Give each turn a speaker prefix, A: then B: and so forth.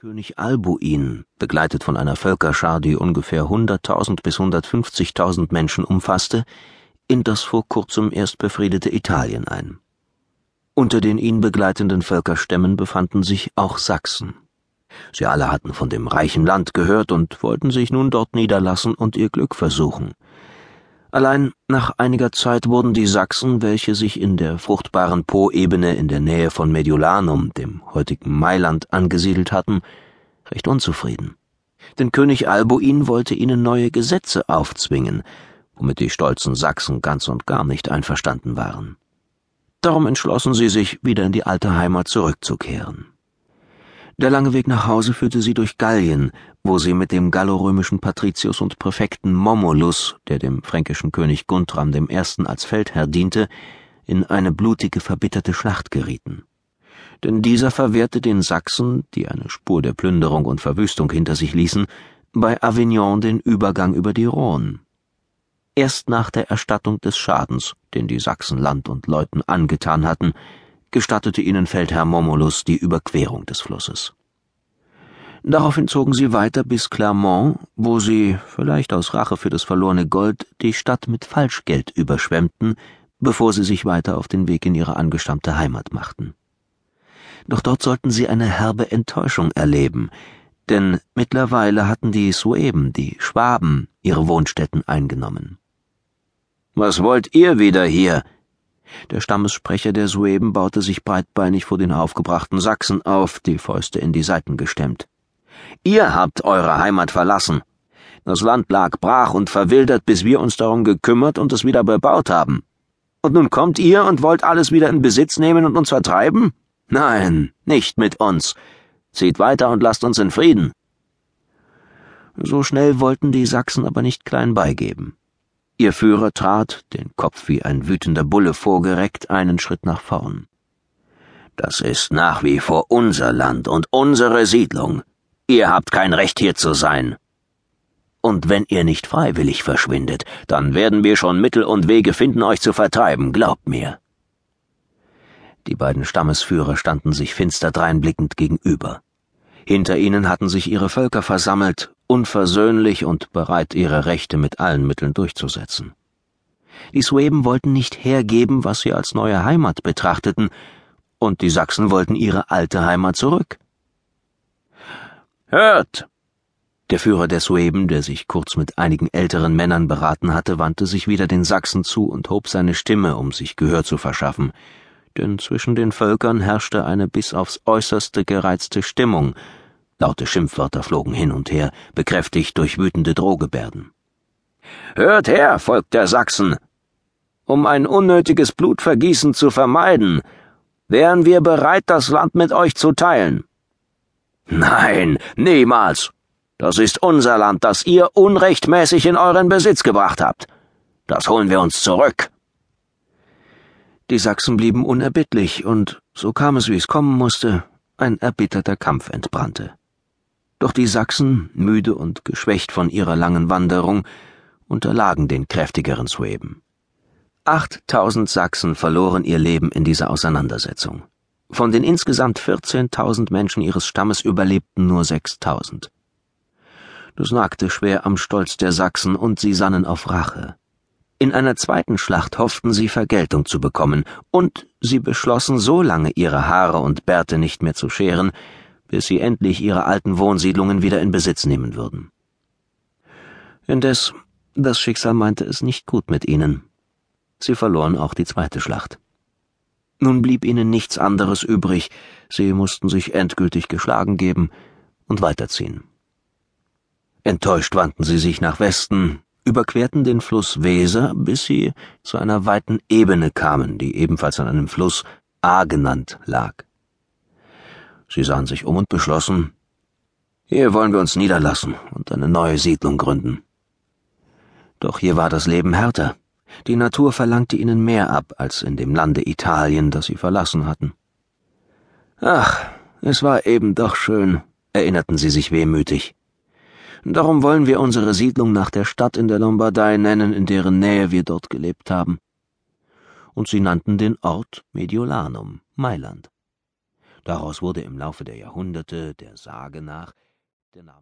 A: König Albuin, begleitet von einer Völkerschar, die ungefähr 100.000 bis 150.000 Menschen umfasste, in das vor kurzem erst befriedete Italien ein. Unter den ihn begleitenden Völkerstämmen befanden sich auch Sachsen. Sie alle hatten von dem reichen Land gehört und wollten sich nun dort niederlassen und ihr Glück versuchen. Allein nach einiger Zeit wurden die Sachsen, welche sich in der fruchtbaren Po-Ebene in der Nähe von Mediolanum, dem heutigen Mailand, angesiedelt hatten, recht unzufrieden. Denn König Albuin wollte ihnen neue Gesetze aufzwingen, womit die stolzen Sachsen ganz und gar nicht einverstanden waren. Darum entschlossen sie sich, wieder in die alte Heimat zurückzukehren. Der lange Weg nach Hause führte sie durch Gallien, wo sie mit dem gallorömischen Patricius und Präfekten Momolus, der dem fränkischen König Guntram I. als Feldherr diente, in eine blutige, verbitterte Schlacht gerieten. Denn dieser verwehrte den Sachsen, die eine Spur der Plünderung und Verwüstung hinter sich ließen, bei Avignon den Übergang über die Rhone. Erst nach der Erstattung des Schadens, den die Sachsen Land und Leuten angetan hatten, gestattete ihnen Feldherr Momolus die Überquerung des Flusses. Daraufhin zogen sie weiter bis Clermont, wo sie, vielleicht aus Rache für das verlorene Gold, die Stadt mit Falschgeld überschwemmten, bevor sie sich weiter auf den Weg in ihre angestammte Heimat machten. Doch dort sollten sie eine herbe Enttäuschung erleben, denn mittlerweile hatten die Sueben, die Schwaben, ihre Wohnstätten eingenommen. Was wollt ihr wieder hier? Der Stammessprecher der Sueben baute sich breitbeinig vor den aufgebrachten Sachsen auf, die Fäuste in die Seiten gestemmt. Ihr habt eure Heimat verlassen. Das Land lag brach und verwildert, bis wir uns darum gekümmert und es wieder bebaut haben. Und nun kommt ihr und wollt alles wieder in Besitz nehmen und uns vertreiben? Nein, nicht mit uns. Zieht weiter und lasst uns in Frieden. So schnell wollten die Sachsen aber nicht klein beigeben. Ihr Führer trat, den Kopf wie ein wütender Bulle vorgereckt, einen Schritt nach vorn. Das ist nach wie vor unser Land und unsere Siedlung. Ihr habt kein Recht hier zu sein. Und wenn ihr nicht freiwillig verschwindet, dann werden wir schon Mittel und Wege finden, euch zu vertreiben, glaubt mir. Die beiden Stammesführer standen sich finster dreinblickend gegenüber. Hinter ihnen hatten sich ihre Völker versammelt, unversöhnlich und bereit, ihre Rechte mit allen Mitteln durchzusetzen. Die Sueben wollten nicht hergeben, was sie als neue Heimat betrachteten, und die Sachsen wollten ihre alte Heimat zurück. Hört! Der Führer der Sueben, der sich kurz mit einigen älteren Männern beraten hatte, wandte sich wieder den Sachsen zu und hob seine Stimme, um sich Gehör zu verschaffen, denn zwischen den Völkern herrschte eine bis aufs äußerste gereizte Stimmung, Laute Schimpfwörter flogen hin und her, bekräftigt durch wütende Drohgebärden. Hört her, Volk der Sachsen! Um ein unnötiges Blutvergießen zu vermeiden, wären wir bereit, das Land mit euch zu teilen. Nein, niemals! Das ist unser Land, das ihr unrechtmäßig in euren Besitz gebracht habt. Das holen wir uns zurück. Die Sachsen blieben unerbittlich, und so kam es, wie es kommen musste, ein erbitterter Kampf entbrannte. Doch die Sachsen, müde und geschwächt von ihrer langen Wanderung, unterlagen den kräftigeren Sueben. Achttausend Sachsen verloren ihr Leben in dieser Auseinandersetzung. Von den insgesamt 14.000 Menschen ihres Stammes überlebten nur 6.000. Das nagte schwer am Stolz der Sachsen und sie sannen auf Rache. In einer zweiten Schlacht hofften sie Vergeltung zu bekommen, und sie beschlossen, so lange ihre Haare und Bärte nicht mehr zu scheren, bis sie endlich ihre alten Wohnsiedlungen wieder in Besitz nehmen würden. Indes, das Schicksal meinte es nicht gut mit ihnen. Sie verloren auch die zweite Schlacht. Nun blieb ihnen nichts anderes übrig, sie mussten sich endgültig geschlagen geben und weiterziehen. Enttäuscht wandten sie sich nach Westen, überquerten den Fluss Weser, bis sie zu einer weiten Ebene kamen, die ebenfalls an einem Fluss A genannt lag. Sie sahen sich um und beschlossen, hier wollen wir uns niederlassen und eine neue Siedlung gründen. Doch hier war das Leben härter. Die Natur verlangte ihnen mehr ab als in dem Lande Italien, das sie verlassen hatten. Ach, es war eben doch schön, erinnerten sie sich wehmütig. Darum wollen wir unsere Siedlung nach der Stadt in der Lombardei nennen, in deren Nähe wir dort gelebt haben. Und sie nannten den Ort Mediolanum, Mailand. Daraus wurde im Laufe der Jahrhunderte, der Sage nach, der Name